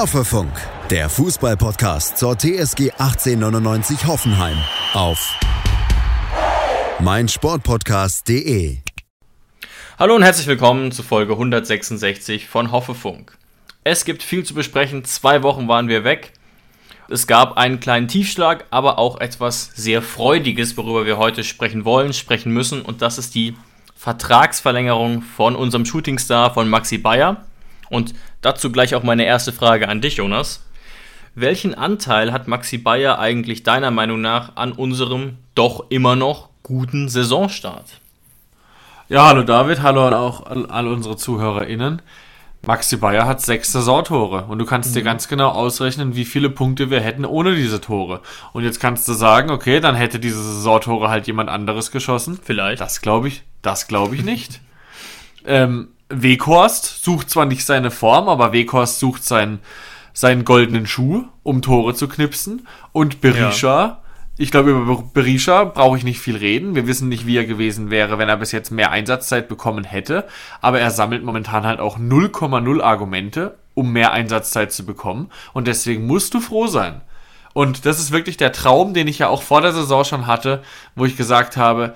Hoffefunk, der Fußballpodcast zur TSG 1899 Hoffenheim auf meinsportpodcast.de. Hallo und herzlich willkommen zu Folge 166 von Hoffefunk. Es gibt viel zu besprechen. Zwei Wochen waren wir weg. Es gab einen kleinen Tiefschlag, aber auch etwas sehr Freudiges, worüber wir heute sprechen wollen, sprechen müssen. Und das ist die Vertragsverlängerung von unserem Shootingstar von Maxi Bayer. Und dazu gleich auch meine erste Frage an dich, Jonas. Welchen Anteil hat Maxi Bayer eigentlich deiner Meinung nach an unserem doch immer noch guten Saisonstart? Ja, hallo David, hallo auch an all unsere ZuhörerInnen. Maxi Bayer hat sechs Saisontore und du kannst mhm. dir ganz genau ausrechnen, wie viele Punkte wir hätten ohne diese Tore. Und jetzt kannst du sagen, okay, dann hätte diese Saisontore halt jemand anderes geschossen. Vielleicht. Das glaube ich, das glaube ich nicht. ähm, Weghorst sucht zwar nicht seine Form, aber Weghorst sucht seinen, seinen goldenen Schuh, um Tore zu knipsen. Und Berisha, ja. ich glaube, über Berisha brauche ich nicht viel reden. Wir wissen nicht, wie er gewesen wäre, wenn er bis jetzt mehr Einsatzzeit bekommen hätte. Aber er sammelt momentan halt auch 0,0 Argumente, um mehr Einsatzzeit zu bekommen. Und deswegen musst du froh sein. Und das ist wirklich der Traum, den ich ja auch vor der Saison schon hatte, wo ich gesagt habe,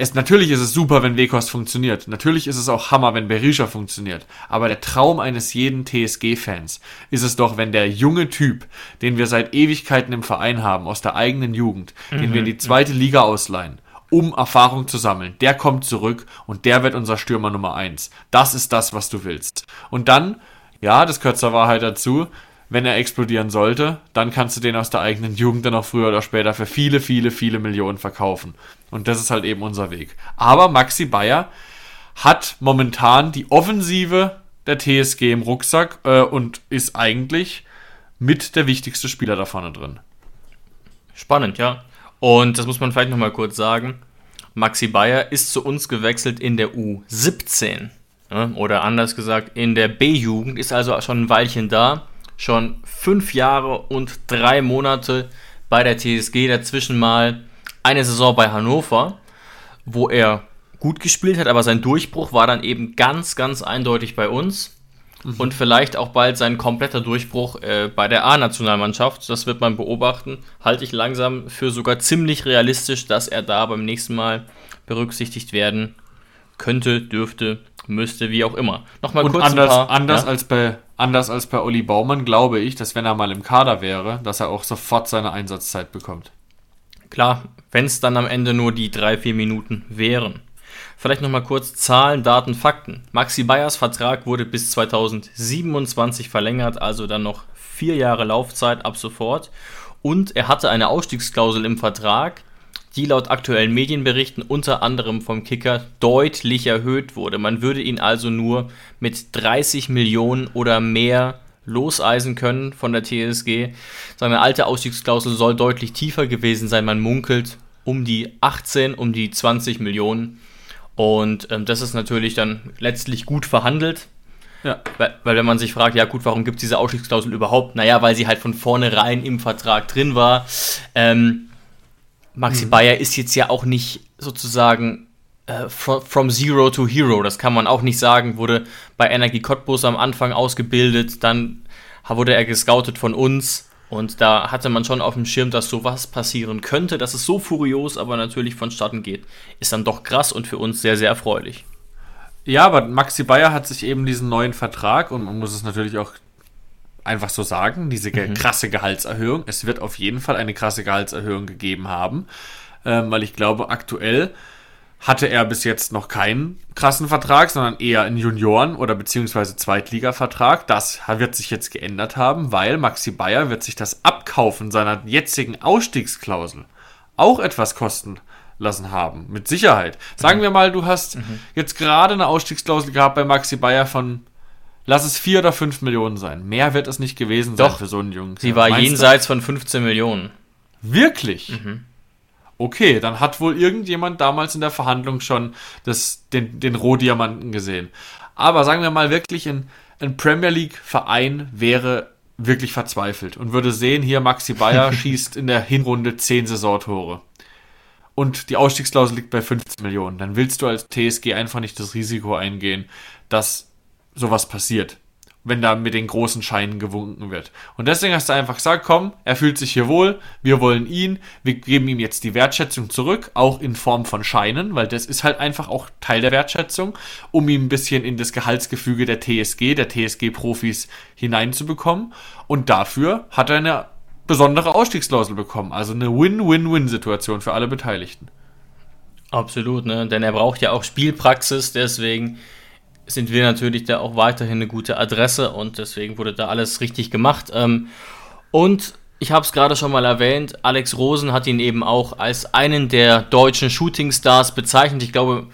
es, natürlich ist es super, wenn Wekost funktioniert. Natürlich ist es auch Hammer, wenn Berisha funktioniert. Aber der Traum eines jeden TSG-Fans ist es doch, wenn der junge Typ, den wir seit Ewigkeiten im Verein haben, aus der eigenen Jugend, mhm. den wir in die mhm. zweite Liga ausleihen, um Erfahrung zu sammeln, der kommt zurück und der wird unser Stürmer Nummer eins. Das ist das, was du willst. Und dann, ja, das gehört zur Wahrheit dazu, wenn er explodieren sollte, dann kannst du den aus der eigenen Jugend dann auch früher oder später für viele, viele, viele Millionen verkaufen. Und das ist halt eben unser Weg. Aber Maxi Bayer hat momentan die Offensive der TSG im Rucksack äh, und ist eigentlich mit der wichtigste Spieler da vorne drin. Spannend, ja. Und das muss man vielleicht nochmal kurz sagen. Maxi Bayer ist zu uns gewechselt in der U17. Oder anders gesagt, in der B-Jugend, ist also schon ein Weilchen da schon fünf Jahre und drei Monate bei der TSG, dazwischen mal eine Saison bei Hannover, wo er gut gespielt hat, aber sein Durchbruch war dann eben ganz, ganz eindeutig bei uns. Mhm. Und vielleicht auch bald sein kompletter Durchbruch äh, bei der A-Nationalmannschaft. Das wird man beobachten. Halte ich langsam für sogar ziemlich realistisch, dass er da beim nächsten Mal berücksichtigt werden könnte, dürfte, müsste, wie auch immer. Nochmal kurz anders, paar, anders ja? als bei anders als bei Olli Baumann glaube ich, dass wenn er mal im Kader wäre, dass er auch sofort seine Einsatzzeit bekommt. Klar, wenn es dann am Ende nur die drei, vier Minuten wären. Vielleicht nochmal kurz Zahlen, Daten, Fakten. Maxi Bayers Vertrag wurde bis 2027 verlängert, also dann noch vier Jahre Laufzeit ab sofort. Und er hatte eine Ausstiegsklausel im Vertrag, die laut aktuellen Medienberichten unter anderem vom Kicker deutlich erhöht wurde. Man würde ihn also nur mit 30 Millionen oder mehr loseisen können von der TSG. Seine alte Ausstiegsklausel soll deutlich tiefer gewesen sein. Man munkelt um die 18, um die 20 Millionen. Und ähm, das ist natürlich dann letztlich gut verhandelt. Ja. Weil, weil, wenn man sich fragt, ja gut, warum gibt es diese Ausstiegsklausel überhaupt? Naja, weil sie halt von vornherein im Vertrag drin war. Ähm, Maxi mhm. Bayer ist jetzt ja auch nicht sozusagen äh, from, from, Zero to Hero. Das kann man auch nicht sagen. Wurde bei Energie Cottbus am Anfang ausgebildet, dann wurde er gescoutet von uns. Und da hatte man schon auf dem Schirm, dass sowas passieren könnte. Dass es so furios aber natürlich vonstatten geht, ist dann doch krass und für uns sehr, sehr erfreulich. Ja, aber Maxi Bayer hat sich eben diesen neuen Vertrag und man muss es natürlich auch einfach so sagen, diese mhm. krasse Gehaltserhöhung. Es wird auf jeden Fall eine krasse Gehaltserhöhung gegeben haben, ähm, weil ich glaube, aktuell hatte er bis jetzt noch keinen krassen Vertrag, sondern eher einen Junioren- oder beziehungsweise Zweitliga-Vertrag. Das wird sich jetzt geändert haben, weil Maxi Bayer wird sich das Abkaufen seiner jetzigen Ausstiegsklausel auch etwas kosten lassen haben. Mit Sicherheit. Sagen mhm. wir mal, du hast mhm. jetzt gerade eine Ausstiegsklausel gehabt bei Maxi Bayer von Lass es vier oder fünf Millionen sein. Mehr wird es nicht gewesen sein Doch, für so einen Jungen. Sie war Meinst jenseits du? von 15 Millionen. Wirklich? Mhm. Okay, dann hat wohl irgendjemand damals in der Verhandlung schon das, den, den Rohdiamanten gesehen. Aber sagen wir mal wirklich, ein, ein Premier League-Verein wäre wirklich verzweifelt und würde sehen, hier Maxi Bayer schießt in der Hinrunde 10 Saisontore. Und die Ausstiegsklausel liegt bei 15 Millionen. Dann willst du als TSG einfach nicht das Risiko eingehen, dass sowas passiert. wenn da mit den großen Scheinen gewunken wird. Und deswegen hast du einfach gesagt, komm, er fühlt sich hier wohl, wir wollen ihn, wir geben ihm jetzt die Wertschätzung zurück, auch in Form von Scheinen, weil das ist halt einfach auch Teil der Wertschätzung, um ihn ein bisschen in das Gehaltsgefüge der TSG, der TSG-Profis hineinzubekommen. Und dafür hat er eine besondere Ausstiegsklausel bekommen. Also eine Win-Win-Win-Situation für alle Beteiligten. Absolut, ne? Denn er braucht ja auch Spielpraxis, deswegen sind wir natürlich da auch weiterhin eine gute Adresse und deswegen wurde da alles richtig gemacht. Ähm, und ich habe es gerade schon mal erwähnt, Alex Rosen hat ihn eben auch als einen der deutschen Shootingstars bezeichnet. Ich glaube,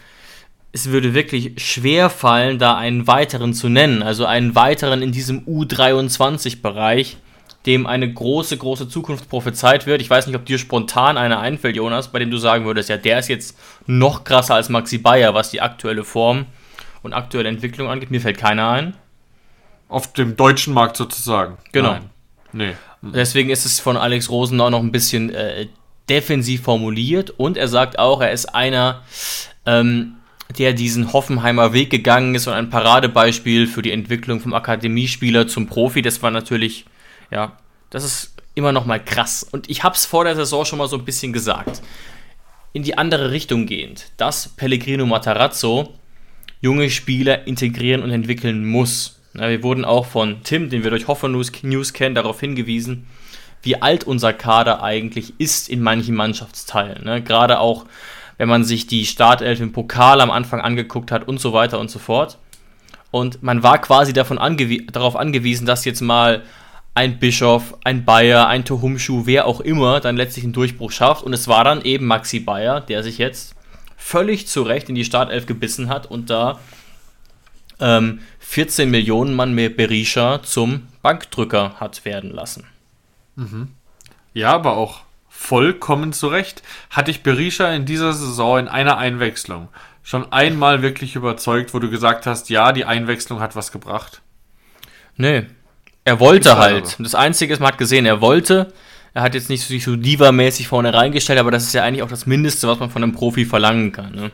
es würde wirklich schwer fallen, da einen weiteren zu nennen, also einen weiteren in diesem U23-Bereich, dem eine große, große Zukunft prophezeit wird. Ich weiß nicht, ob dir spontan einer einfällt, Jonas, bei dem du sagen würdest, ja, der ist jetzt noch krasser als Maxi Bayer, was die aktuelle Form und aktuelle Entwicklung angeht. Mir fällt keiner ein. Auf dem deutschen Markt sozusagen. Genau. Nein. Nee. Deswegen ist es von Alex Rosen auch noch ein bisschen äh, defensiv formuliert und er sagt auch, er ist einer, ähm, der diesen Hoffenheimer Weg gegangen ist und ein Paradebeispiel für die Entwicklung vom Akademiespieler zum Profi. Das war natürlich, ja, das ist immer noch mal krass. Und ich habe es vor der Saison schon mal so ein bisschen gesagt. In die andere Richtung gehend, dass Pellegrino Matarazzo junge Spieler integrieren und entwickeln muss. Ja, wir wurden auch von Tim, den wir durch Hoffer News, kennen, darauf hingewiesen, wie alt unser Kader eigentlich ist in manchen Mannschaftsteilen. Ne? Gerade auch, wenn man sich die Startelf im Pokal am Anfang angeguckt hat und so weiter und so fort. Und man war quasi davon angewie darauf angewiesen, dass jetzt mal ein Bischof, ein Bayer, ein Tohumschuh, wer auch immer dann letztlich einen Durchbruch schafft. Und es war dann eben Maxi Bayer, der sich jetzt völlig zu Recht in die Startelf gebissen hat und da ähm, 14 Millionen Mann mehr Berisha zum Bankdrücker hat werden lassen. Mhm. Ja, aber auch vollkommen zu Recht. Hatte ich Berisha in dieser Saison in einer Einwechslung schon einmal wirklich überzeugt, wo du gesagt hast, ja, die Einwechslung hat was gebracht? Nee. Er wollte halt. Das Einzige ist, man hat gesehen, er wollte. Er hat jetzt nicht sich so diva-mäßig vorne reingestellt, aber das ist ja eigentlich auch das Mindeste, was man von einem Profi verlangen kann. Ne?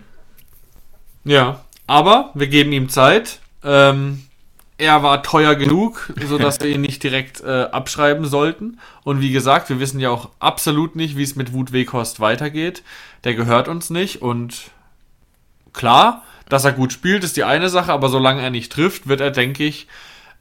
Ja, aber wir geben ihm Zeit. Ähm, er war teuer genug, sodass wir ihn nicht direkt äh, abschreiben sollten. Und wie gesagt, wir wissen ja auch absolut nicht, wie es mit Wut Weghorst weitergeht. Der gehört uns nicht und klar, dass er gut spielt, ist die eine Sache, aber solange er nicht trifft, wird er, denke ich,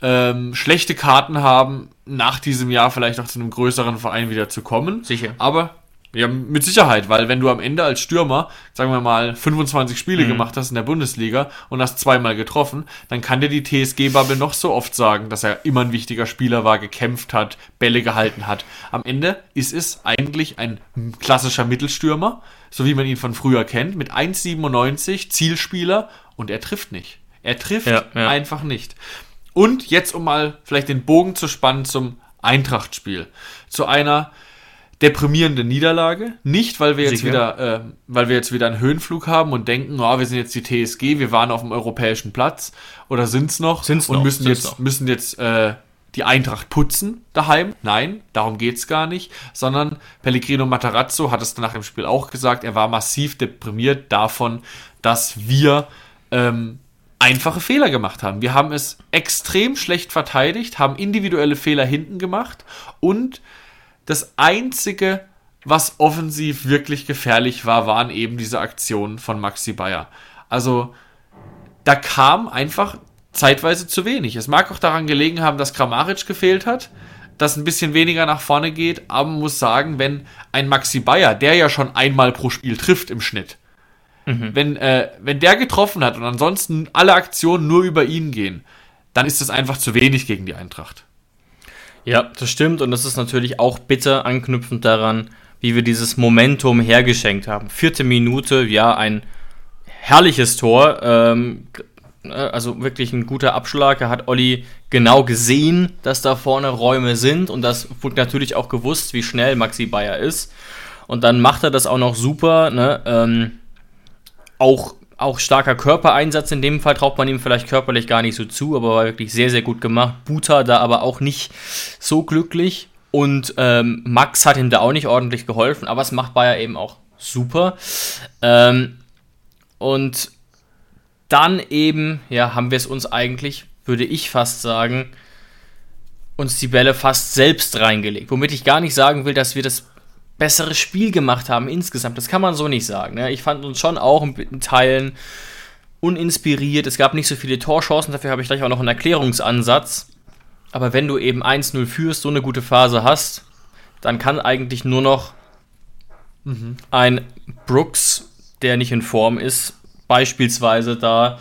ähm, schlechte Karten haben, nach diesem Jahr vielleicht auch zu einem größeren Verein wieder zu kommen. Sicher. Aber ja, mit Sicherheit, weil wenn du am Ende als Stürmer, sagen wir mal, 25 Spiele mhm. gemacht hast in der Bundesliga und hast zweimal getroffen, dann kann dir die TSG-Bubble noch so oft sagen, dass er immer ein wichtiger Spieler war, gekämpft hat, Bälle gehalten hat. Am Ende ist es eigentlich ein klassischer Mittelstürmer, so wie man ihn von früher kennt, mit 1,97 Zielspieler und er trifft nicht. Er trifft ja, ja. einfach nicht. Und jetzt, um mal vielleicht den Bogen zu spannen zum Eintracht-Spiel. Zu einer deprimierenden Niederlage. Nicht, weil wir jetzt Sicher. wieder, äh, weil wir jetzt wieder einen Höhenflug haben und denken, oh, wir sind jetzt die TSG, wir waren auf dem europäischen Platz oder sind's noch sind's und noch, müssen jetzt noch. müssen jetzt äh, die Eintracht putzen daheim. Nein, darum geht's gar nicht, sondern Pellegrino Matarazzo hat es nach dem Spiel auch gesagt, er war massiv deprimiert davon, dass wir ähm, einfache Fehler gemacht haben. Wir haben es extrem schlecht verteidigt, haben individuelle Fehler hinten gemacht und das Einzige, was offensiv wirklich gefährlich war, waren eben diese Aktionen von Maxi Bayer. Also da kam einfach zeitweise zu wenig. Es mag auch daran gelegen haben, dass Kramaric gefehlt hat, dass ein bisschen weniger nach vorne geht, aber man muss sagen, wenn ein Maxi Bayer, der ja schon einmal pro Spiel trifft im Schnitt, Mhm. Wenn, äh, wenn der getroffen hat und ansonsten alle Aktionen nur über ihn gehen, dann ist das einfach zu wenig gegen die Eintracht. Ja, das stimmt und das ist natürlich auch bitter anknüpfend daran, wie wir dieses Momentum hergeschenkt haben. Vierte Minute, ja, ein herrliches Tor. Ähm, äh, also wirklich ein guter Abschlag. Er hat Olli genau gesehen, dass da vorne Räume sind und das wurde natürlich auch gewusst, wie schnell Maxi Bayer ist. Und dann macht er das auch noch super. Ne? Ähm, auch, auch starker Körpereinsatz in dem Fall traut man ihm vielleicht körperlich gar nicht so zu, aber war wirklich sehr, sehr gut gemacht. Buta da aber auch nicht so glücklich und ähm, Max hat ihm da auch nicht ordentlich geholfen, aber es macht Bayer eben auch super. Ähm, und dann eben, ja, haben wir es uns eigentlich würde ich fast sagen, uns die Bälle fast selbst reingelegt. Womit ich gar nicht sagen will, dass wir das bessere Spiel gemacht haben insgesamt. Das kann man so nicht sagen. Ne? Ich fand uns schon auch in Teilen uninspiriert. Es gab nicht so viele Torchancen, dafür habe ich gleich auch noch einen Erklärungsansatz. Aber wenn du eben 1-0 führst, so eine gute Phase hast, dann kann eigentlich nur noch mhm. ein Brooks, der nicht in Form ist, beispielsweise da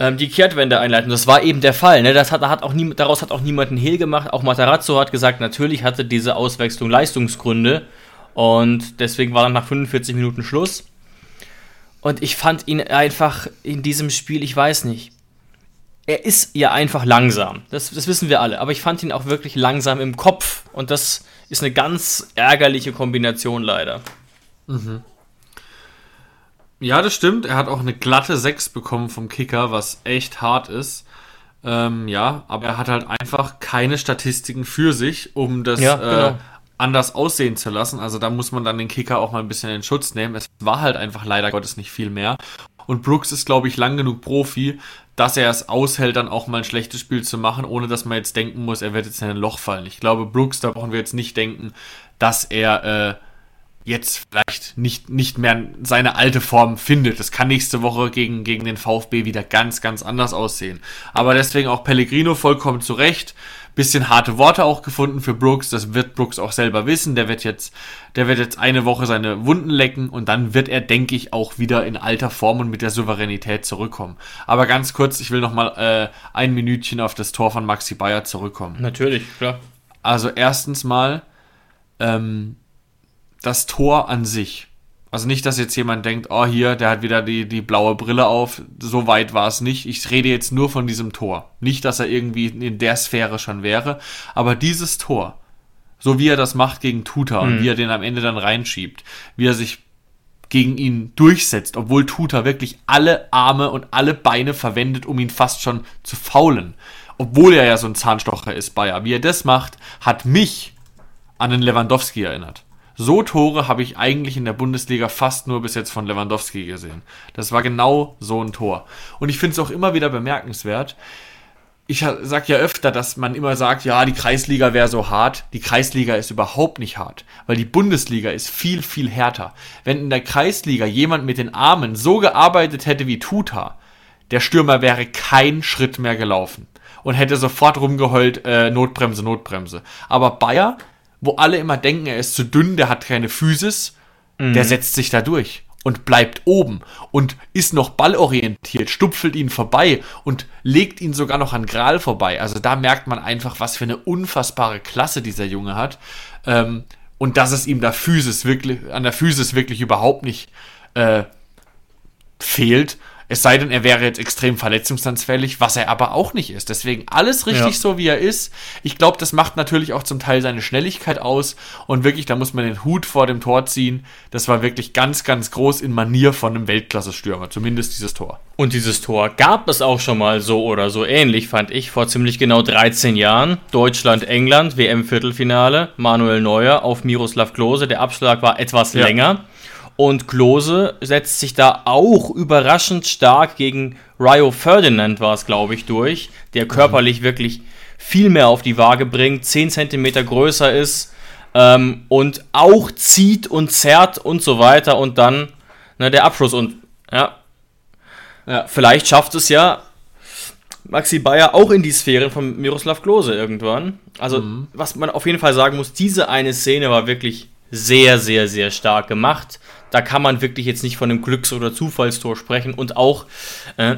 ähm, die Kehrtwende einleiten. Das war eben der Fall. Ne? Das hat, hat auch nie, daraus hat auch niemand einen Hehl gemacht. Auch Matarazzo hat gesagt, natürlich hatte diese Auswechslung Leistungsgründe. Und deswegen war dann nach 45 Minuten Schluss. Und ich fand ihn einfach in diesem Spiel, ich weiß nicht. Er ist ja einfach langsam. Das, das wissen wir alle. Aber ich fand ihn auch wirklich langsam im Kopf. Und das ist eine ganz ärgerliche Kombination leider. Mhm. Ja, das stimmt. Er hat auch eine glatte 6 bekommen vom Kicker, was echt hart ist. Ähm, ja, aber er hat halt einfach keine Statistiken für sich, um das ja, äh, genau. äh, anders aussehen zu lassen. Also da muss man dann den Kicker auch mal ein bisschen in Schutz nehmen. Es war halt einfach leider Gottes nicht viel mehr. Und Brooks ist, glaube ich, lang genug Profi, dass er es aushält, dann auch mal ein schlechtes Spiel zu machen, ohne dass man jetzt denken muss, er wird jetzt in ein Loch fallen. Ich glaube, Brooks, da brauchen wir jetzt nicht denken, dass er äh, jetzt vielleicht nicht, nicht mehr seine alte Form findet. Das kann nächste Woche gegen, gegen den VfB wieder ganz, ganz anders aussehen. Aber deswegen auch Pellegrino vollkommen zurecht. Bisschen harte Worte auch gefunden für Brooks. Das wird Brooks auch selber wissen. Der wird jetzt, der wird jetzt eine Woche seine Wunden lecken und dann wird er, denke ich, auch wieder in alter Form und mit der Souveränität zurückkommen. Aber ganz kurz, ich will noch mal äh, ein Minütchen auf das Tor von Maxi Bayer zurückkommen. Natürlich, klar. Also erstens mal, ähm, das Tor an sich. Also nicht, dass jetzt jemand denkt, oh hier, der hat wieder die, die blaue Brille auf. So weit war es nicht. Ich rede jetzt nur von diesem Tor. Nicht, dass er irgendwie in der Sphäre schon wäre. Aber dieses Tor, so wie er das macht gegen Tuta mhm. und wie er den am Ende dann reinschiebt, wie er sich gegen ihn durchsetzt, obwohl Tuta wirklich alle Arme und alle Beine verwendet, um ihn fast schon zu faulen. Obwohl er ja so ein Zahnstocher ist, Bayer. Wie er das macht, hat mich an den Lewandowski erinnert. So Tore habe ich eigentlich in der Bundesliga fast nur bis jetzt von Lewandowski gesehen. Das war genau so ein Tor. Und ich finde es auch immer wieder bemerkenswert. Ich sag ja öfter, dass man immer sagt, ja, die Kreisliga wäre so hart. Die Kreisliga ist überhaupt nicht hart, weil die Bundesliga ist viel, viel härter. Wenn in der Kreisliga jemand mit den Armen so gearbeitet hätte wie Tuta, der Stürmer wäre kein Schritt mehr gelaufen und hätte sofort rumgeheult, äh, Notbremse, Notbremse. Aber Bayer wo alle immer denken, er ist zu dünn, der hat keine Physis, mhm. der setzt sich da durch und bleibt oben und ist noch ballorientiert, stupfelt ihn vorbei und legt ihn sogar noch an Gral vorbei. Also da merkt man einfach, was für eine unfassbare Klasse dieser Junge hat. Ähm, und dass es ihm da Physis wirklich, an der Physis wirklich überhaupt nicht äh, fehlt. Es sei denn, er wäre jetzt extrem verletzungsanfällig, was er aber auch nicht ist. Deswegen alles richtig ja. so, wie er ist. Ich glaube, das macht natürlich auch zum Teil seine Schnelligkeit aus. Und wirklich, da muss man den Hut vor dem Tor ziehen. Das war wirklich ganz, ganz groß in Manier von einem Weltklasse-Stürmer. Zumindest dieses Tor. Und dieses Tor gab es auch schon mal so oder so ähnlich, fand ich, vor ziemlich genau 13 Jahren. Deutschland-England, WM-Viertelfinale. Manuel Neuer auf Miroslav Klose. Der Abschlag war etwas ja. länger. Und Klose setzt sich da auch überraschend stark gegen Rio Ferdinand, war es, glaube ich, durch, der körperlich mhm. wirklich viel mehr auf die Waage bringt, 10 cm größer ist ähm, und auch zieht und zerrt und so weiter und dann ne, der Abschluss und ja, ja, vielleicht schafft es ja Maxi Bayer auch in die Sphäre von Miroslav Klose irgendwann. Also, mhm. was man auf jeden Fall sagen muss, diese eine Szene war wirklich sehr, sehr, sehr stark gemacht. Da kann man wirklich jetzt nicht von einem Glücks- oder Zufallstor sprechen. Und auch äh,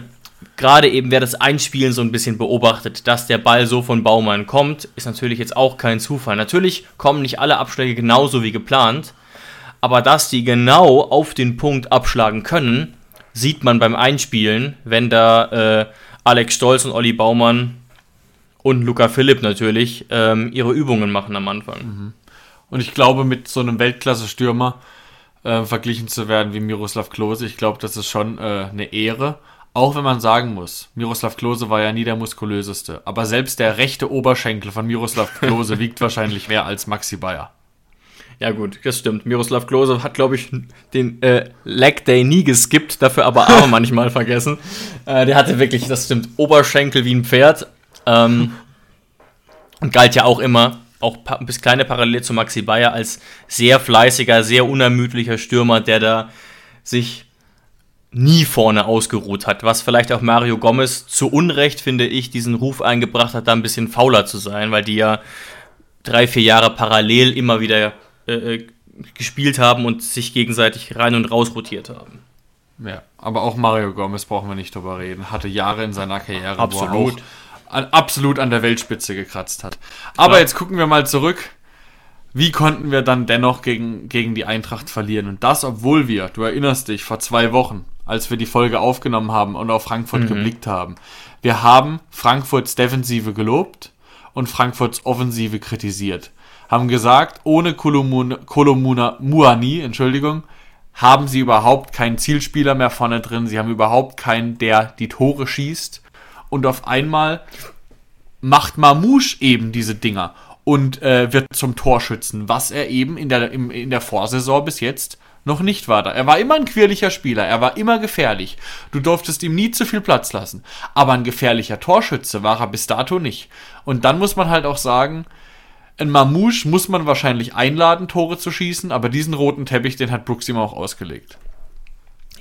gerade eben, wer das Einspielen so ein bisschen beobachtet, dass der Ball so von Baumann kommt, ist natürlich jetzt auch kein Zufall. Natürlich kommen nicht alle Abschläge genauso wie geplant. Aber dass die genau auf den Punkt abschlagen können, sieht man beim Einspielen, wenn da äh, Alex Stolz und Olli Baumann und Luca Philipp natürlich ähm, ihre Übungen machen am Anfang. Mhm. Und ich glaube, mit so einem Weltklasse-Stürmer äh, verglichen zu werden wie Miroslav Klose, ich glaube, das ist schon äh, eine Ehre. Auch wenn man sagen muss, Miroslav Klose war ja nie der muskulöseste. Aber selbst der rechte Oberschenkel von Miroslav Klose wiegt wahrscheinlich mehr als Maxi Bayer. Ja gut, das stimmt. Miroslav Klose hat, glaube ich, den äh, Leg Day nie geskippt, dafür aber aber manchmal vergessen. Äh, der hatte wirklich, das stimmt, Oberschenkel wie ein Pferd. Ähm, und galt ja auch immer, auch bis kleine Parallele zu Maxi Bayer, als sehr fleißiger, sehr unermüdlicher Stürmer, der da sich nie vorne ausgeruht hat. Was vielleicht auch Mario Gomez zu Unrecht, finde ich, diesen Ruf eingebracht hat, da ein bisschen fauler zu sein, weil die ja drei, vier Jahre parallel immer wieder äh, äh gespielt haben und sich gegenseitig rein und raus rotiert haben. Ja, aber auch Mario Gomez brauchen wir nicht drüber reden. Hatte Jahre in seiner Karriere, Absolut. wo er auch absolut an der Weltspitze gekratzt hat. Aber Klar. jetzt gucken wir mal zurück. Wie konnten wir dann dennoch gegen, gegen die Eintracht verlieren? Und das, obwohl wir, du erinnerst dich, vor zwei Wochen, als wir die Folge aufgenommen haben und auf Frankfurt mhm. geblickt haben, wir haben Frankfurts Defensive gelobt und Frankfurts Offensive kritisiert. Haben gesagt, ohne Kolomuna Muani, Entschuldigung, haben sie überhaupt keinen Zielspieler mehr vorne drin. Sie haben überhaupt keinen, der die Tore schießt und auf einmal macht Mamouche eben diese Dinger und äh, wird zum Torschützen, was er eben in der, im, in der Vorsaison bis jetzt noch nicht war. Er war immer ein quirliger Spieler, er war immer gefährlich. Du durftest ihm nie zu viel Platz lassen. Aber ein gefährlicher Torschütze war er bis dato nicht. Und dann muss man halt auch sagen, ein Mamouche muss man wahrscheinlich einladen, Tore zu schießen, aber diesen roten Teppich, den hat Brooks ihm auch ausgelegt.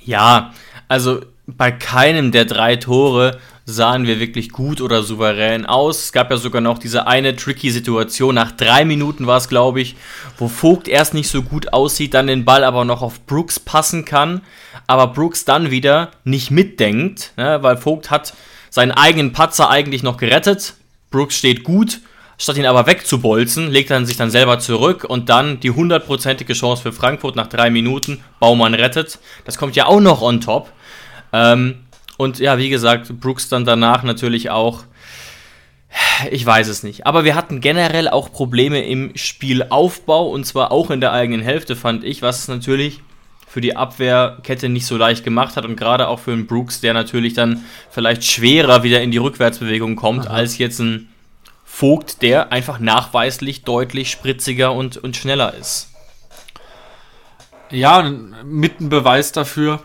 Ja, also bei keinem der drei Tore sahen wir wirklich gut oder souverän aus. Es gab ja sogar noch diese eine tricky Situation. Nach drei Minuten war es, glaube ich, wo Vogt erst nicht so gut aussieht, dann den Ball aber noch auf Brooks passen kann, aber Brooks dann wieder nicht mitdenkt, ne, weil Vogt hat seinen eigenen Patzer eigentlich noch gerettet. Brooks steht gut, statt ihn aber wegzubolzen, legt er sich dann selber zurück und dann die hundertprozentige Chance für Frankfurt nach drei Minuten. Baumann rettet. Das kommt ja auch noch on top. Ähm, und ja, wie gesagt, Brooks dann danach natürlich auch. Ich weiß es nicht. Aber wir hatten generell auch Probleme im Spielaufbau und zwar auch in der eigenen Hälfte, fand ich, was es natürlich für die Abwehrkette nicht so leicht gemacht hat und gerade auch für einen Brooks, der natürlich dann vielleicht schwerer wieder in die Rückwärtsbewegung kommt, Aha. als jetzt ein Vogt, der einfach nachweislich deutlich spritziger und, und schneller ist. Ja, mit ein Beweis dafür,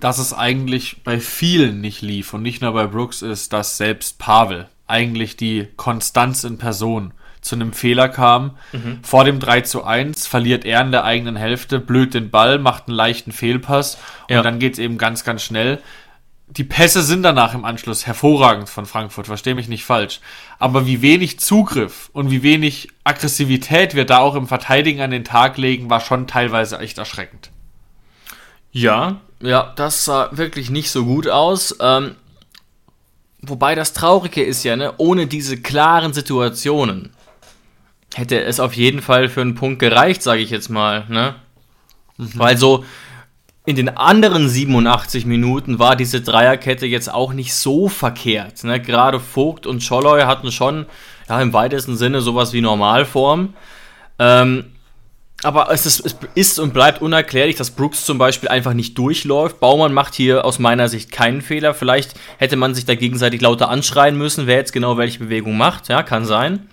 dass es eigentlich bei vielen nicht lief und nicht nur bei Brooks ist, dass selbst Pavel eigentlich die Konstanz in Person zu einem Fehler kam. Mhm. Vor dem 3 zu 1 verliert er in der eigenen Hälfte, blöd den Ball, macht einen leichten Fehlpass und dann geht es eben ganz, ganz schnell. Die Pässe sind danach im Anschluss hervorragend von Frankfurt, verstehe mich nicht falsch. Aber wie wenig Zugriff und wie wenig Aggressivität wir da auch im Verteidigen an den Tag legen, war schon teilweise echt erschreckend. Ja, ja, das sah wirklich nicht so gut aus. Ähm, wobei das Traurige ist ja, ne, ohne diese klaren Situationen hätte es auf jeden Fall für einen Punkt gereicht, sage ich jetzt mal. Ne? Mhm. Weil so in den anderen 87 Minuten war diese Dreierkette jetzt auch nicht so verkehrt. Ne? Gerade Vogt und Scholloy hatten schon ja, im weitesten Sinne sowas wie Normalform. Ähm, aber es ist, es ist, und bleibt unerklärlich, dass Brooks zum Beispiel einfach nicht durchläuft. Baumann macht hier aus meiner Sicht keinen Fehler. Vielleicht hätte man sich da gegenseitig lauter anschreien müssen, wer jetzt genau welche Bewegung macht. Ja, kann sein.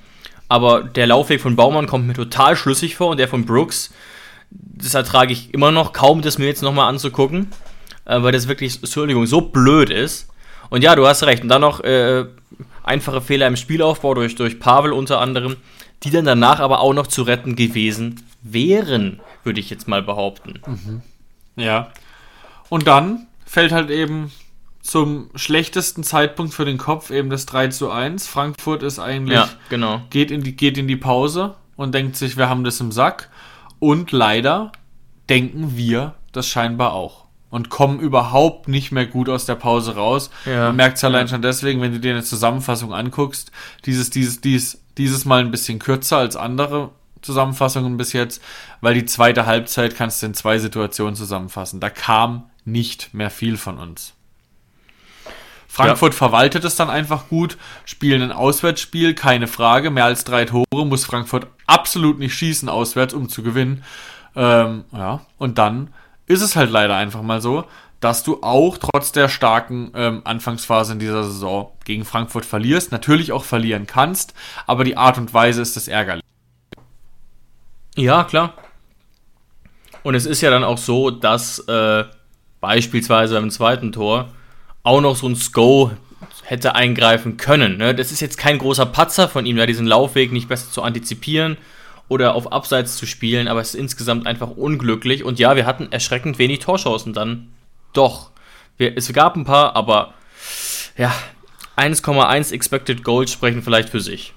Aber der Laufweg von Baumann kommt mir total schlüssig vor und der von Brooks, das ertrage ich immer noch kaum, das mir jetzt nochmal anzugucken. Äh, weil das wirklich, Entschuldigung, so blöd ist. Und ja, du hast recht. Und dann noch äh, einfache Fehler im Spielaufbau durch, durch Pavel unter anderem, die dann danach aber auch noch zu retten gewesen wären, würde ich jetzt mal behaupten. Mhm. Ja. Und dann fällt halt eben zum schlechtesten Zeitpunkt für den Kopf eben das 3 zu 1. Frankfurt ist eigentlich, ja, genau. geht, in die, geht in die Pause und denkt sich, wir haben das im Sack. Und leider denken wir das scheinbar auch. Und kommen überhaupt nicht mehr gut aus der Pause raus. Ja. Man merkt es allein ja. schon deswegen, wenn du dir eine Zusammenfassung anguckst, dieses, dieses, dieses, dieses Mal ein bisschen kürzer als andere Zusammenfassungen bis jetzt, weil die zweite Halbzeit kannst du in zwei Situationen zusammenfassen. Da kam nicht mehr viel von uns. Frankfurt ja. verwaltet es dann einfach gut, spielen ein Auswärtsspiel, keine Frage. Mehr als drei Tore muss Frankfurt absolut nicht schießen auswärts, um zu gewinnen. Ähm, ja, und dann ist es halt leider einfach mal so, dass du auch trotz der starken ähm, Anfangsphase in dieser Saison gegen Frankfurt verlierst. Natürlich auch verlieren kannst, aber die Art und Weise ist das ärgerlich. Ja, klar. Und es ist ja dann auch so, dass äh, beispielsweise beim zweiten Tor auch noch so ein Sko hätte eingreifen können. Ne? Das ist jetzt kein großer Patzer von ihm, da diesen Laufweg nicht besser zu antizipieren oder auf Abseits zu spielen, aber es ist insgesamt einfach unglücklich. Und ja, wir hatten erschreckend wenig Torchancen dann. Doch. Wir, es gab ein paar, aber ja, 1,1 Expected Goals sprechen vielleicht für sich.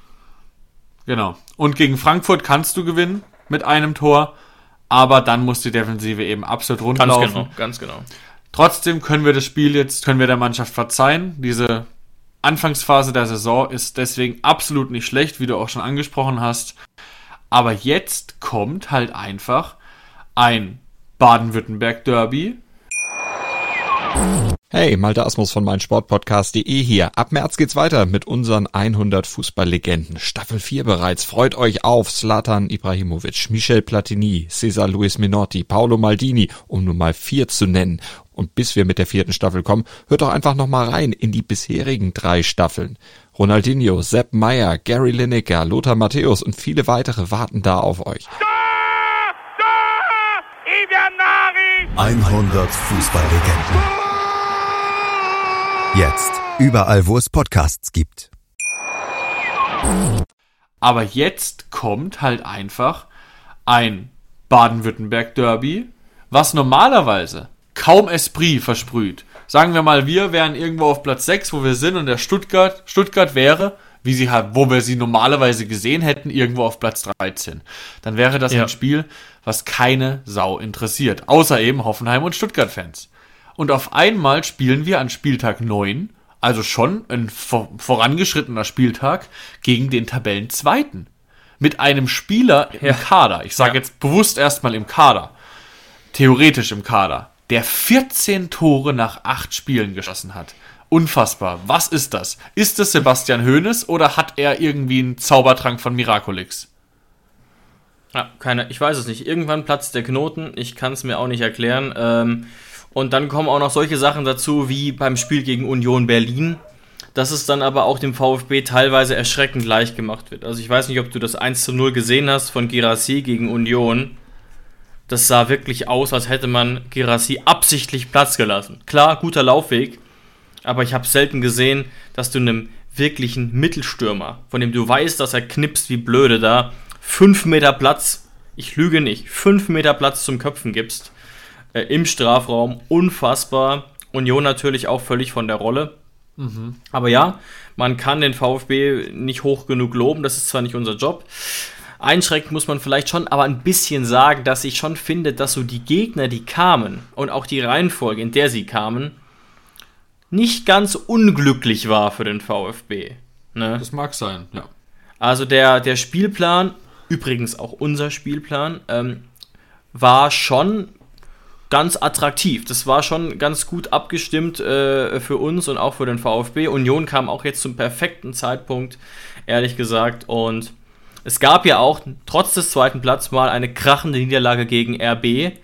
Genau. Und gegen Frankfurt kannst du gewinnen mit einem Tor, aber dann muss die Defensive eben absolut rundlaufen. Ganz genau, ganz genau. Trotzdem können wir das Spiel jetzt, können wir der Mannschaft verzeihen. Diese Anfangsphase der Saison ist deswegen absolut nicht schlecht, wie du auch schon angesprochen hast. Aber jetzt kommt halt einfach ein Baden-Württemberg-Derby. Hey, Malte Asmus von meinsportpodcast.de hier. Ab März geht's weiter mit unseren 100 Fußballlegenden. Staffel 4 bereits. Freut euch auf Zlatan Ibrahimovic, Michel Platini, Cesar Luis Minotti, Paolo Maldini, um nur mal vier zu nennen. Und bis wir mit der vierten Staffel kommen, hört doch einfach noch mal rein in die bisherigen drei Staffeln. Ronaldinho, Sepp Meyer, Gary Lineker, Lothar Matthäus und viele weitere warten da auf euch. 100 Fußballlegenden. Jetzt überall, wo es Podcasts gibt. Aber jetzt kommt halt einfach ein Baden-Württemberg-Derby, was normalerweise kaum Esprit versprüht. Sagen wir mal, wir wären irgendwo auf Platz 6, wo wir sind, und der Stuttgart, Stuttgart wäre, wie sie halt, wo wir sie normalerweise gesehen hätten, irgendwo auf Platz 13. Dann wäre das ja. ein Spiel, was keine Sau interessiert. Außer eben Hoffenheim und Stuttgart-Fans. Und auf einmal spielen wir an Spieltag 9, also schon ein vorangeschrittener Spieltag, gegen den Tabellenzweiten. Mit einem Spieler im ja. Kader. Ich sage ja. jetzt bewusst erstmal im Kader. Theoretisch im Kader der 14 Tore nach 8 Spielen geschossen hat. Unfassbar. Was ist das? Ist es Sebastian Hoeneß oder hat er irgendwie einen Zaubertrank von Miraculix? Ja, keine, ich weiß es nicht. Irgendwann platzt der Knoten. Ich kann es mir auch nicht erklären. Ähm, und dann kommen auch noch solche Sachen dazu wie beim Spiel gegen Union Berlin, dass es dann aber auch dem VfB teilweise erschreckend leicht gemacht wird. Also ich weiß nicht, ob du das 1 zu 0 gesehen hast von Girassi gegen Union. Das sah wirklich aus, als hätte man Girassi absichtlich Platz gelassen. Klar, guter Laufweg, aber ich habe selten gesehen, dass du einem wirklichen Mittelstürmer, von dem du weißt, dass er knipst wie blöde da, fünf Meter Platz, ich lüge nicht, fünf Meter Platz zum Köpfen gibst. Äh, Im Strafraum, unfassbar. Union natürlich auch völlig von der Rolle. Mhm. Aber ja, man kann den VfB nicht hoch genug loben, das ist zwar nicht unser Job. Einschränkend muss man vielleicht schon aber ein bisschen sagen, dass ich schon finde, dass so die Gegner, die kamen und auch die Reihenfolge, in der sie kamen, nicht ganz unglücklich war für den VfB. Ne? Das mag sein, ja. Also der, der Spielplan, übrigens auch unser Spielplan, ähm, war schon ganz attraktiv. Das war schon ganz gut abgestimmt äh, für uns und auch für den VfB. Union kam auch jetzt zum perfekten Zeitpunkt, ehrlich gesagt. Und es gab ja auch trotz des zweiten Platzes mal eine krachende Niederlage gegen RB.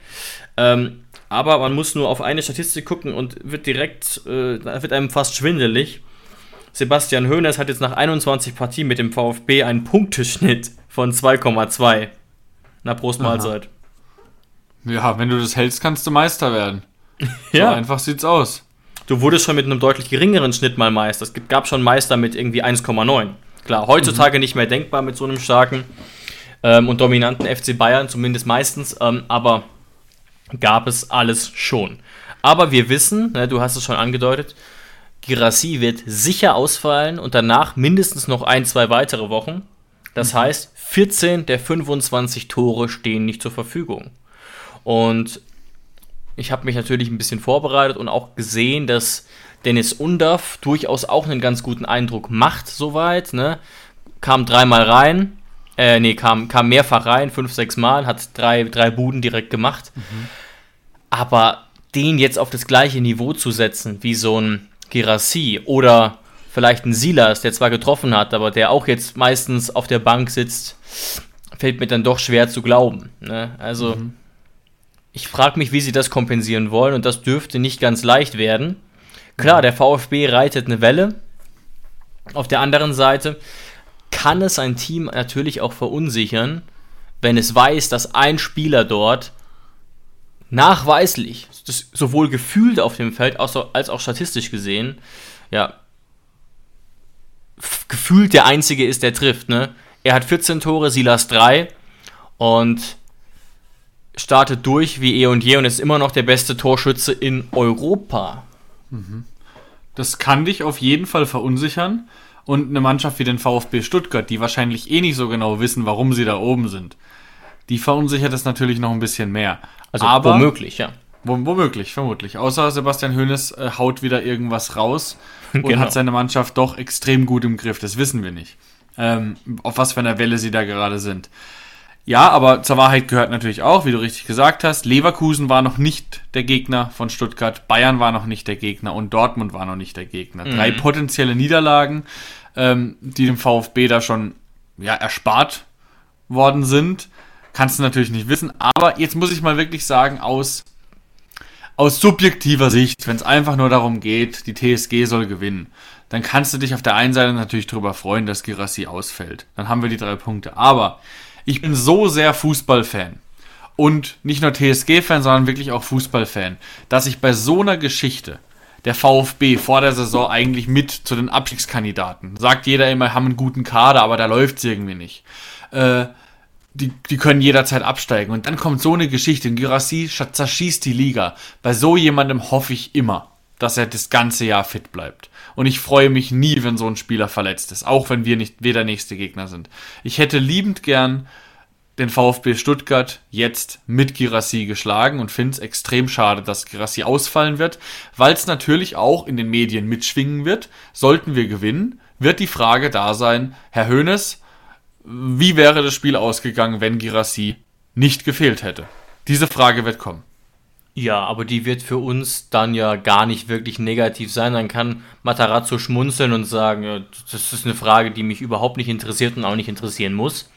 Ähm, aber man muss nur auf eine Statistik gucken und wird direkt, äh, wird einem fast schwindelig. Sebastian Hoeneß hat jetzt nach 21 Partien mit dem VfB einen Punkteschnitt von 2,2. Na, Prost Mahlzeit. Ja, wenn du das hältst, kannst du Meister werden. ja. So einfach sieht's aus. Du wurdest schon mit einem deutlich geringeren Schnitt mal Meister. Es gab schon Meister mit irgendwie 1,9. Klar, heutzutage mhm. nicht mehr denkbar mit so einem starken ähm, und dominanten FC Bayern, zumindest meistens, ähm, aber gab es alles schon. Aber wir wissen, ne, du hast es schon angedeutet, Girassi wird sicher ausfallen und danach mindestens noch ein, zwei weitere Wochen. Das mhm. heißt, 14 der 25 Tore stehen nicht zur Verfügung. Und ich habe mich natürlich ein bisschen vorbereitet und auch gesehen, dass Dennis Undaff durchaus auch einen ganz guten Eindruck macht, soweit. Ne? Kam dreimal rein, äh, nee, kam, kam mehrfach rein, fünf, sechs Mal, hat drei, drei Buden direkt gemacht. Mhm. Aber den jetzt auf das gleiche Niveau zu setzen, wie so ein Girassi oder vielleicht ein Silas, der zwar getroffen hat, aber der auch jetzt meistens auf der Bank sitzt, fällt mir dann doch schwer zu glauben. Ne? Also, mhm. ich frage mich, wie sie das kompensieren wollen und das dürfte nicht ganz leicht werden. Klar, der VfB reitet eine Welle. Auf der anderen Seite kann es ein Team natürlich auch verunsichern, wenn es weiß, dass ein Spieler dort nachweislich, sowohl gefühlt auf dem Feld als auch, statistisch gesehen, ja, gefühlt der Einzige ist, der trifft. Ne? Er hat 14 Tore, Silas 3 und startet durch wie eh und je und ist immer noch der beste Torschütze in Europa. Das kann dich auf jeden Fall verunsichern. Und eine Mannschaft wie den VfB Stuttgart, die wahrscheinlich eh nicht so genau wissen, warum sie da oben sind, die verunsichert es natürlich noch ein bisschen mehr. Also womöglich, ja. Womöglich, vermutlich. Außer Sebastian Hoeneß äh, haut wieder irgendwas raus und Genau. hat seine Mannschaft doch extrem gut im Griff. Das wissen wir nicht. Ähm, auf was für einer Welle sie da gerade sind. Ja, aber zur Wahrheit gehört natürlich auch, wie du richtig gesagt hast, Leverkusen war noch nicht der Gegner von Stuttgart, Bayern war noch nicht der Gegner und Dortmund war noch nicht der Gegner. Drei potenzielle Niederlagen, ähm, die dem VfB da schon ja, erspart worden sind. Kannst du natürlich nicht wissen, aber jetzt muss ich mal wirklich sagen, aus aus subjektiver Sicht, wenn es einfach nur darum geht, die TSG soll gewinnen, dann kannst du dich auf der einen Seite natürlich darüber freuen, dass Girassi ausfällt. Dann haben wir die drei Punkte. Aber ich bin so sehr Fußballfan und nicht nur TSG-Fan, sondern wirklich auch Fußballfan, dass ich bei so einer Geschichte der VfB vor der Saison eigentlich mit zu den Abstiegskandidaten. Sagt jeder immer, haben einen guten Kader, aber da läuft's irgendwie nicht. Äh, die, die können jederzeit absteigen. Und dann kommt so eine Geschichte und Girassi sch- zerschießt die Liga. Bei so jemandem hoffe ich immer, dass er das ganze Jahr fit bleibt. Und ich freue mich nie, wenn so ein Spieler verletzt ist, auch wenn wir nicht wir der nächste Gegner sind. Ich hätte liebend gern den VfB Stuttgart jetzt mit Girassi geschlagen und finde es extrem schade, dass Girassi ausfallen wird, weil es natürlich auch in den Medien mitschwingen wird. Sollten wir gewinnen, wird die Frage da sein, Herr Hoeneß, wie wäre das Spiel ausgegangen, wenn Girassi nicht gefehlt hätte? Diese Frage wird kommen. Ja, aber die wird für uns dann ja gar nicht wirklich negativ sein. Dann kann Matarazzo schmunzeln und sagen, ja, das ist eine Frage, die mich überhaupt nicht interessiert und auch nicht interessieren muss.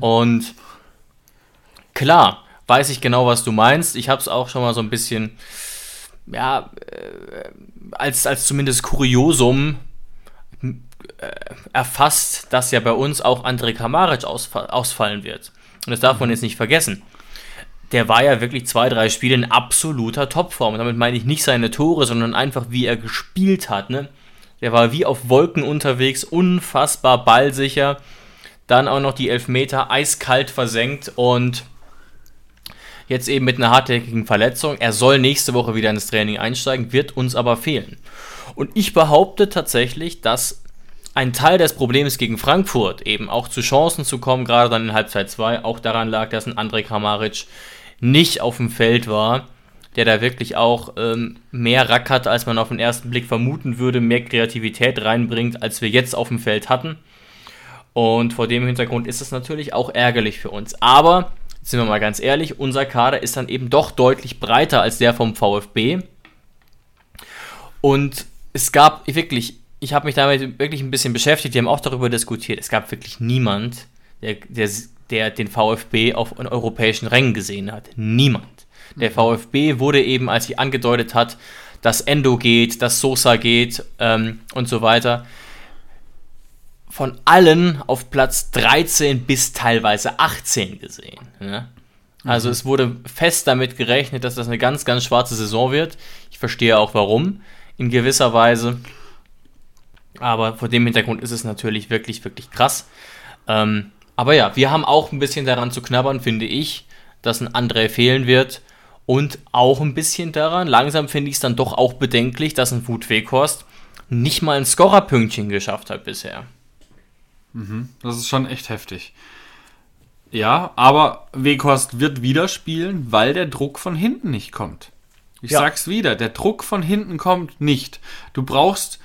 Und klar, weiß ich genau, was du meinst. Ich habe es auch schon mal so ein bisschen, ja, äh, als, als zumindest Kuriosum äh, erfasst, dass ja bei uns auch André Kramaric ausfa ausfallen wird. Und das darf man jetzt nicht vergessen der war ja wirklich zwei, drei Spiele in absoluter Topform. Und damit meine ich nicht seine Tore, sondern einfach, wie er gespielt hat. Ne? Der war wie auf Wolken unterwegs, unfassbar ballsicher. Dann auch noch die Elfmeter eiskalt versenkt und jetzt eben mit einer hartnäckigen Verletzung. Er soll nächste Woche wieder ins Training einsteigen, wird uns aber fehlen. Und ich behaupte tatsächlich, dass ein Teil des Problems gegen Frankfurt, eben auch zu Chancen zu kommen, gerade dann in Halbzeit 2, auch daran lag, dass ein André Kramaric nicht auf dem Feld war, der da wirklich auch ähm, mehr Rack hat, als man auf den ersten Blick vermuten würde, mehr Kreativität reinbringt, als wir jetzt auf dem Feld hatten. Und vor dem Hintergrund ist es natürlich auch ärgerlich für uns. Aber, sind wir mal ganz ehrlich, unser Kader ist dann eben doch deutlich breiter als der vom VfB. Und es gab wirklich, ich habe mich damit wirklich ein bisschen beschäftigt, wir haben auch darüber diskutiert, es gab wirklich niemand, der, der, der den VfB auf europäischen Rängen gesehen hat. Niemand. Der VfB wurde eben, als sie angedeutet hat, dass Endo geht, dass Sosa geht ähm, und so weiter, von allen auf Platz 13 bis teilweise 18 gesehen. Ne? Also es wurde fest damit gerechnet, dass das eine ganz, ganz schwarze Saison wird. Ich verstehe auch warum, in gewisser Weise. Aber vor dem Hintergrund ist es natürlich wirklich, wirklich krass. Ähm, aber ja, wir haben auch ein bisschen daran zu knabbern, finde ich, dass ein André fehlen wird. Und auch ein bisschen daran, langsam finde ich es dann doch auch bedenklich, dass ein Wut Weghorst nicht mal ein Scorerpünktchen geschafft hat bisher. Das ist schon echt heftig. Ja, aber Weghorst wird wieder spielen, weil der Druck von hinten nicht kommt. Ich Ja. sag's wieder, der Druck von hinten kommt nicht. Du brauchst,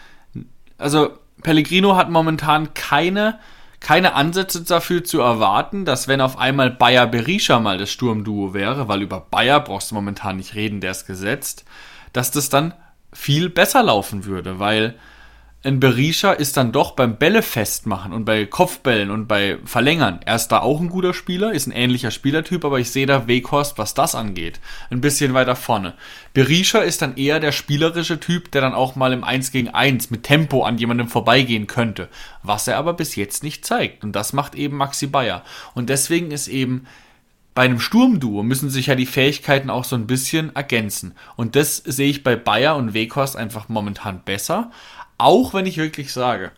also Pellegrino hat momentan keine, keine Ansätze dafür zu erwarten, dass wenn auf einmal Bayer Berisha mal das Sturmduo wäre, weil über Bayer brauchst du momentan nicht reden, der ist gesetzt, dass das dann viel besser laufen würde, weil ein Berisha ist dann doch beim Bälle festmachen und bei Kopfbällen und bei Verlängern. Er ist da auch ein guter Spieler, ist ein ähnlicher Spielertyp, aber ich sehe da Weghorst, was das angeht, ein bisschen weiter vorne. Berisha ist dann eher der spielerische Typ, der dann auch mal im 1 gegen 1 mit Tempo an jemandem vorbeigehen könnte, was er aber bis jetzt nicht zeigt. Und das macht eben Maxi Bayer. Und deswegen ist eben bei einem Sturmduo müssen sich ja die Fähigkeiten auch so ein bisschen ergänzen. Und das sehe ich bei Bayer und Weghorst einfach momentan besser. Auch wenn ich wirklich sage,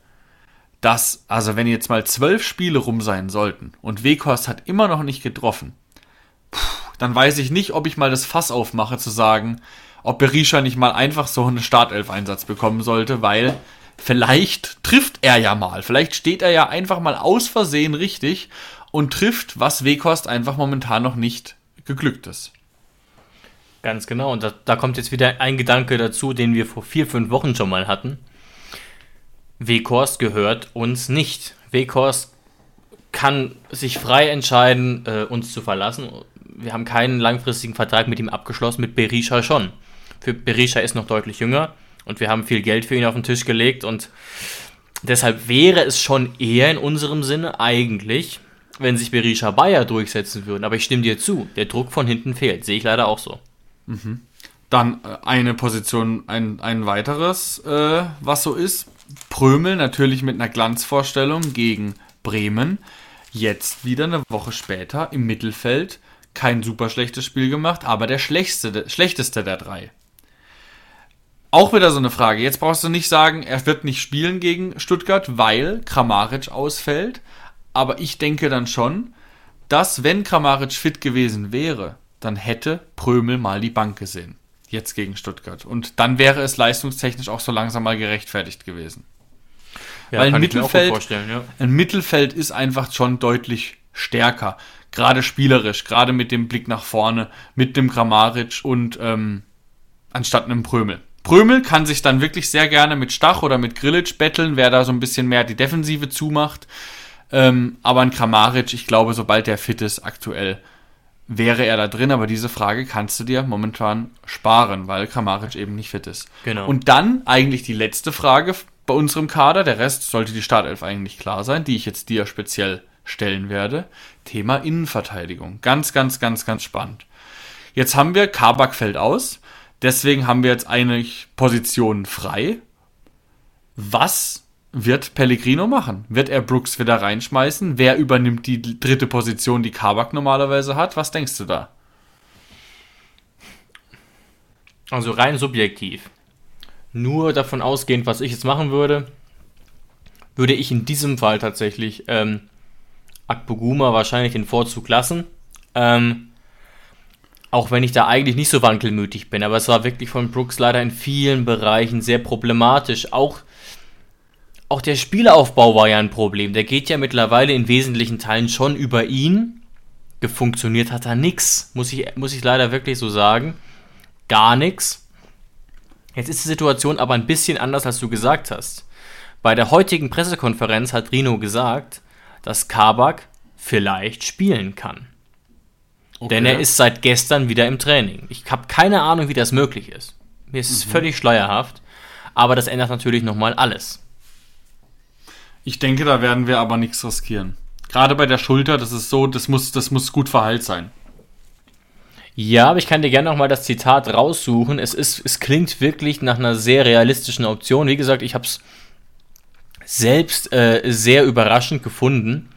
dass, also wenn jetzt mal zwölf Spiele rum sein sollten und Weghorst hat immer noch nicht getroffen, dann weiß ich nicht, ob ich mal das Fass aufmache zu sagen, ob Berisha nicht mal einfach so einen Startelf-Einsatz bekommen sollte, weil vielleicht trifft er ja mal. Vielleicht steht er ja einfach mal aus Versehen richtig und trifft, was Weghorst einfach momentan noch nicht geglückt ist. Ganz genau. Und da, da kommt jetzt wieder ein Gedanke dazu, den wir vor vier, fünf Wochen schon mal hatten. Weghorst gehört uns nicht. Weghorst kann sich frei entscheiden, äh, uns zu verlassen. Wir haben keinen langfristigen Vertrag mit ihm abgeschlossen, mit Berisha schon. Für Berisha ist noch deutlich jünger und wir haben viel Geld für ihn auf den Tisch gelegt und deshalb wäre es schon eher in unserem Sinne eigentlich, wenn sich Berisha Bayer durchsetzen würden. Aber ich stimme dir zu, der Druck von hinten fehlt. Sehe ich leider auch so. Mhm. Dann äh, eine Position, ein, ein weiteres, äh, was so ist. Prömel natürlich mit einer Glanzvorstellung gegen Bremen. Jetzt wieder eine Woche später im Mittelfeld. Kein super schlechtes Spiel gemacht, aber der schlechteste, der schlechteste der drei. Auch wieder so eine Frage. Jetzt brauchst du nicht sagen, er wird nicht spielen gegen Stuttgart, weil Kramaric ausfällt. Aber ich denke dann schon, dass wenn Kramaric fit gewesen wäre, dann hätte Prömel mal die Bank gesehen jetzt gegen Stuttgart. Und dann wäre es leistungstechnisch auch so langsam mal gerechtfertigt gewesen. Ja, Weil ein Mittelfeld, ja. ein Mittelfeld ist einfach schon deutlich stärker. Gerade spielerisch, gerade mit dem Blick nach vorne, mit dem Grammaric und ähm, anstatt einem Prömel. Prömel kann sich dann wirklich sehr gerne mit Stach oder mit Grillitsch betteln, wer da so ein bisschen mehr die Defensive zumacht. Ähm, aber ein Kramaric, ich glaube, sobald der fit ist, aktuell wäre er da drin, aber diese Frage kannst du dir momentan sparen, weil Kramaric eben nicht fit ist. Genau. Und dann eigentlich die letzte Frage bei unserem Kader, der Rest sollte die Startelf eigentlich klar sein, die ich jetzt dir speziell stellen werde. Thema Innenverteidigung. Ganz, ganz, ganz, ganz spannend. Jetzt haben wir Kabak fällt aus, deswegen haben wir jetzt eigentlich Positionen frei. Was wird Pellegrino machen? Wird er Brooks wieder reinschmeißen? Wer übernimmt die dritte Position, die Kabak normalerweise hat? Was denkst du da? Also rein subjektiv. Nur davon ausgehend, was ich jetzt machen würde, würde ich in diesem Fall tatsächlich ähm, Akpoguma wahrscheinlich den Vorzug lassen. Ähm, auch wenn ich da eigentlich nicht so wankelmütig bin, aber es war wirklich von Brooks leider in vielen Bereichen sehr problematisch. Auch auch der Spielaufbau war ja ein Problem. Der geht ja mittlerweile in wesentlichen Teilen schon über ihn. Gefunktioniert hat da nichts, muss ich, muss ich leider wirklich so sagen. Gar nichts. Jetzt ist die Situation aber ein bisschen anders, als du gesagt hast. Bei der heutigen Pressekonferenz hat Rino gesagt, dass Kabak vielleicht spielen kann. Okay. Denn er ist seit gestern wieder im Training. Ich habe keine Ahnung, wie das möglich ist. Mir ist es mhm. völlig schleierhaft. Aber das ändert natürlich nochmal alles. Ich denke, da werden wir aber nichts riskieren. Gerade bei der Schulter, das ist so, das muss, das muss gut verheilt sein. Ja, aber ich kann dir gerne nochmal das Zitat raussuchen. Es, ist, es klingt wirklich nach einer sehr realistischen Option. Wie gesagt, ich habe es selbst äh, sehr überraschend gefunden.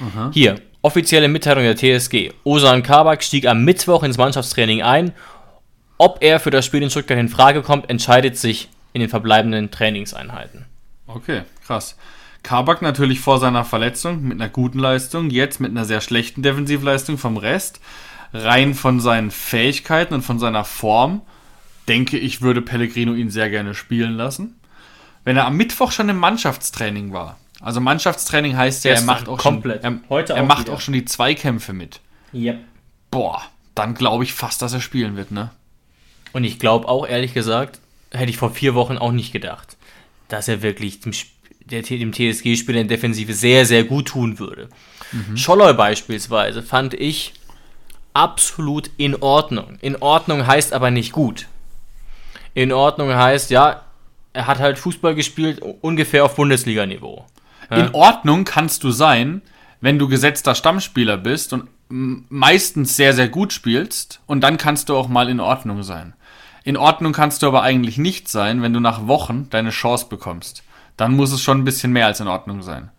Aha. Hier, offizielle Mitteilung der TSG. Osan Kabak stieg am Mittwoch ins Mannschaftstraining ein. Ob er für das Spiel in Stuttgart in Frage kommt, entscheidet sich in den verbleibenden Trainingseinheiten. Okay, krass. Kabak natürlich vor seiner Verletzung mit einer guten Leistung, jetzt mit einer sehr schlechten Defensivleistung vom Rest. Rein von seinen Fähigkeiten und von seiner Form denke ich, würde Pellegrino ihn sehr gerne spielen lassen. Wenn er am Mittwoch schon im Mannschaftstraining war, also Mannschaftstraining heißt ja, er macht auch komplett. schon, er, Heute er auch macht wieder. auch schon die Zweikämpfe mit. Yep. Boah, dann glaube ich fast, dass er spielen wird, ne? Und ich glaube auch, ehrlich gesagt, hätte ich vor vier Wochen auch nicht gedacht, dass er wirklich Spiel der dem TSG-Spieler in Defensive sehr, sehr gut tun würde. Mhm. Scholloy beispielsweise fand ich absolut in Ordnung. In Ordnung heißt aber nicht gut. In Ordnung heißt, ja, er hat halt Fußball gespielt, ungefähr auf Bundesliga-Niveau. In Ordnung kannst du sein, wenn du gesetzter Stammspieler bist und meistens sehr, sehr gut spielst und dann kannst du auch mal in Ordnung sein. In Ordnung kannst du aber eigentlich nicht sein, wenn du nach Wochen deine Chance bekommst. Dann muss es schon ein bisschen mehr als in Ordnung sein.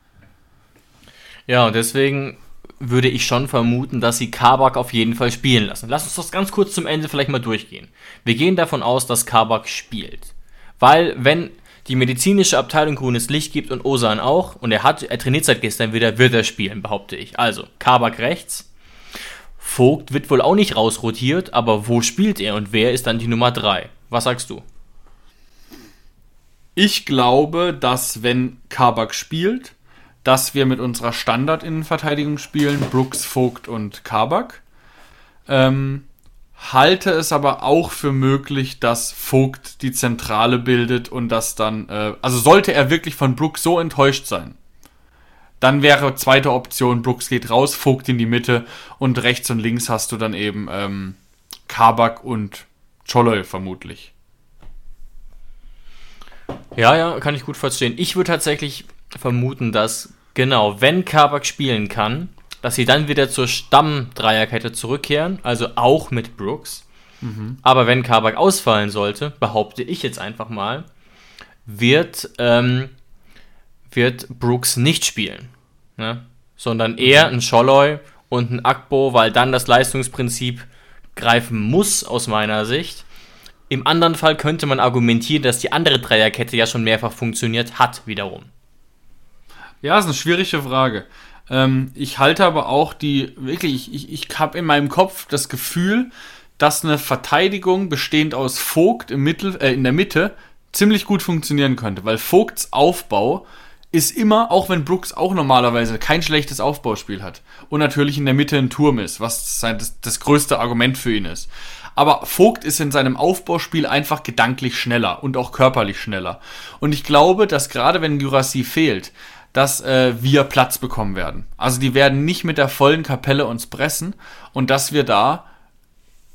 Ja, und deswegen würde ich schon vermuten, dass sie Kabak auf jeden Fall spielen lassen. Lass uns das ganz kurz zum Ende vielleicht mal durchgehen. Wir gehen davon aus, dass Kabak spielt. Weil, wenn die medizinische Abteilung grünes Licht gibt und Osan auch, und er hat, er trainiert seit gestern wieder, wird er spielen, behaupte ich. Also, Kabak rechts. Vogt wird wohl auch nicht rausrotiert, aber wo spielt er und wer ist dann die Nummer 3? Was sagst du? Ich glaube, dass wenn Kabak spielt, dass wir mit unserer Standard-Innenverteidigung spielen, Brooks, Vogt und Kabak. Ähm, halte es aber auch für möglich, dass Vogt die Zentrale bildet und das dann, äh, also sollte er wirklich von Brooks so enttäuscht sein, dann wäre zweite Option, Brooks geht raus, Vogt in die Mitte und rechts und links hast du dann eben ähm, Kabak und Choloy vermutlich. Ja, ja, kann ich gut verstehen. Ich würde tatsächlich vermuten, dass genau, wenn Kabak spielen kann, dass sie dann wieder zur Stammdreierkette zurückkehren, also auch mit Brooks. Aber wenn Kabak ausfallen sollte, behaupte ich jetzt einfach mal, wird, ähm, wird Brooks nicht spielen. Ne? Sondern eher ein Scholloy und ein Akbo, weil dann das Leistungsprinzip greifen muss, aus meiner Sicht. Im anderen Fall könnte man argumentieren, dass die andere Dreierkette ja schon mehrfach funktioniert hat, wiederum. Ja, ist eine schwierige Frage. Ähm, ich halte aber auch die, wirklich, ich, ich habe in meinem Kopf das Gefühl, dass eine Verteidigung bestehend aus Vogt im Mittel, äh, in der Mitte ziemlich gut funktionieren könnte, weil Vogts Aufbau ist immer, auch wenn Brooks auch normalerweise kein schlechtes Aufbauspiel hat und natürlich in der Mitte ein Turm ist, was das größte Argument für ihn ist. Aber Vogt ist in seinem Aufbauspiel einfach gedanklich schneller und auch körperlich schneller. Und ich glaube, dass gerade wenn Gyrassi fehlt, dass äh, wir Platz bekommen werden. Also die werden nicht mit der vollen Kapelle uns pressen und dass wir da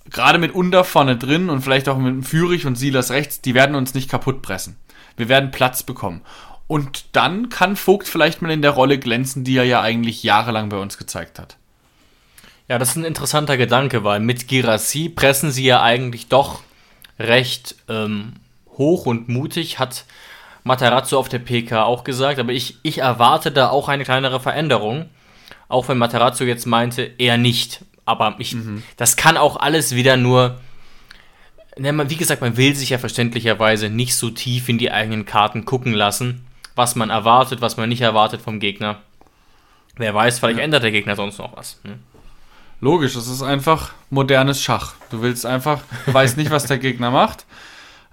gerade mit Under vorne drin und vielleicht auch mit Fürich und Silas rechts, die werden uns nicht kaputt pressen. Wir werden Platz bekommen. Und dann kann Vogt vielleicht mal in der Rolle glänzen, die er ja eigentlich jahrelang bei uns gezeigt hat. Ja, das ist ein interessanter Gedanke, weil mit Girassi pressen sie ja eigentlich doch recht ähm, hoch und mutig, hat Matarazzo auf der PK auch gesagt, aber ich, ich erwarte da auch eine kleinere Veränderung, auch wenn Matarazzo jetzt meinte, eher nicht. Aber ich, das kann auch alles wieder nur, ne, man- wie gesagt, man will sich ja verständlicherweise nicht so tief in die eigenen Karten gucken lassen, was man erwartet, was man nicht erwartet vom Gegner. Wer weiß, vielleicht ändert der Gegner sonst noch was. Ne? Logisch, es ist einfach modernes Schach. Du willst einfach, du weißt nicht, was der Gegner macht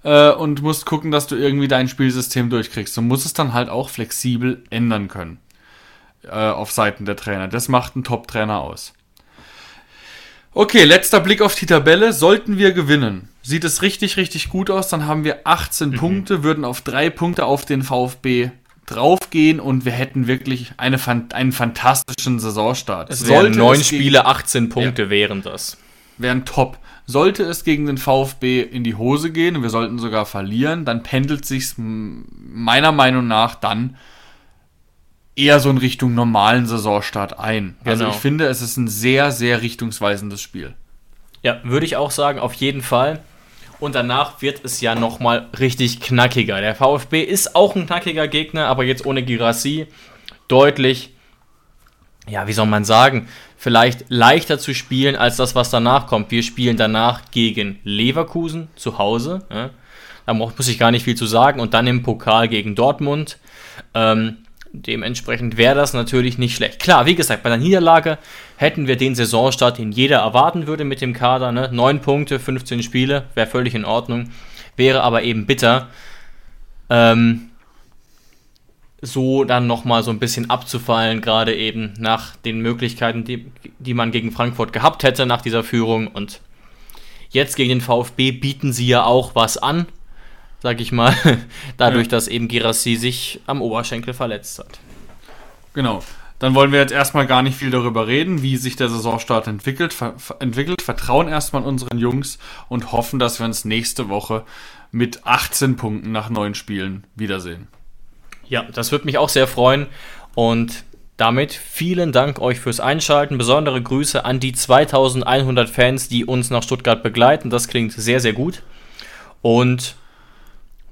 äh, und musst gucken, dass du irgendwie dein Spielsystem durchkriegst. Du musst es dann halt auch flexibel ändern können äh, auf Seiten der Trainer. Das macht einen Top-Trainer aus. Okay, letzter Blick auf die Tabelle. Sollten wir gewinnen, sieht es richtig, richtig gut aus. Dann haben wir 18 Punkte, würden auf drei Punkte auf den VfB draufgehen und wir hätten wirklich eine, einen fantastischen Saisonstart. Es wären neun Spiele, 18 Punkte wären das. wären top. Sollte es gegen den VfB in die Hose gehen und wir sollten sogar verlieren, dann pendelt sich's m- meiner Meinung nach dann eher so in Richtung normalen Saisonstart ein. Also Genau. ich finde, es ist ein sehr, sehr richtungsweisendes Spiel. Ja, würde ich auch sagen, auf jeden Fall. Und danach wird es ja nochmal richtig knackiger. Der VfB ist auch ein knackiger Gegner, aber jetzt ohne Girassi deutlich, ja, wie soll man sagen, vielleicht leichter zu spielen als das, was danach kommt. Wir spielen danach gegen Leverkusen zu Hause. Ja. Da muss ich gar nicht viel zu sagen. Und dann im Pokal gegen Dortmund. Ähm, dementsprechend wäre das natürlich nicht schlecht. Klar, wie gesagt, bei der Niederlage hätten wir den Saisonstart, den jeder erwarten würde mit dem Kader. Ne? 9 Punkte, 15 Spiele, wäre völlig in Ordnung. Wäre aber eben bitter, ähm, so dann nochmal so ein bisschen abzufallen, gerade eben nach den Möglichkeiten, die, die man gegen Frankfurt gehabt hätte nach dieser Führung. Und jetzt gegen den VfB bieten sie ja auch was an, sag ich mal, dadurch, Ja. dass eben Girassi sich am Oberschenkel verletzt hat. Genau. dann wollen wir jetzt erstmal gar nicht viel darüber reden, wie sich der Saisonstart entwickelt. Ver entwickelt. Vertrauen erstmal unseren Jungs und hoffen, dass wir uns nächste Woche mit 18 Punkten nach neun Spielen wiedersehen. Ja, das würde mich auch sehr freuen. Und damit vielen Dank euch fürs Einschalten. Besondere Grüße an die 2100 Fans, die uns nach Stuttgart begleiten. Das klingt sehr, sehr gut. Und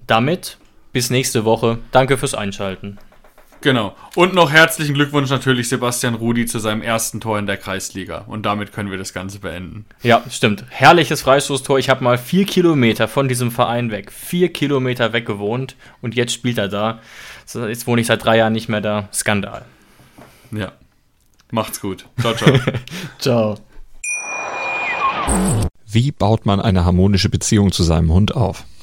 damit bis nächste Woche. Danke fürs Einschalten. Genau. Und noch herzlichen Glückwunsch natürlich Sebastian Rudi zu seinem ersten Tor in der Kreisliga. Und damit können wir das Ganze beenden. Ja, stimmt. Herrliches Freistoßtor. Ich habe mal vier Kilometer von diesem Verein weg, vier Kilometer weg gewohnt und jetzt spielt er da. Jetzt wohne ich seit drei Jahren nicht mehr da. Skandal. Ja. Macht's gut. Ciao, ciao. ciao. Wie baut man eine harmonische Beziehung zu seinem Hund auf?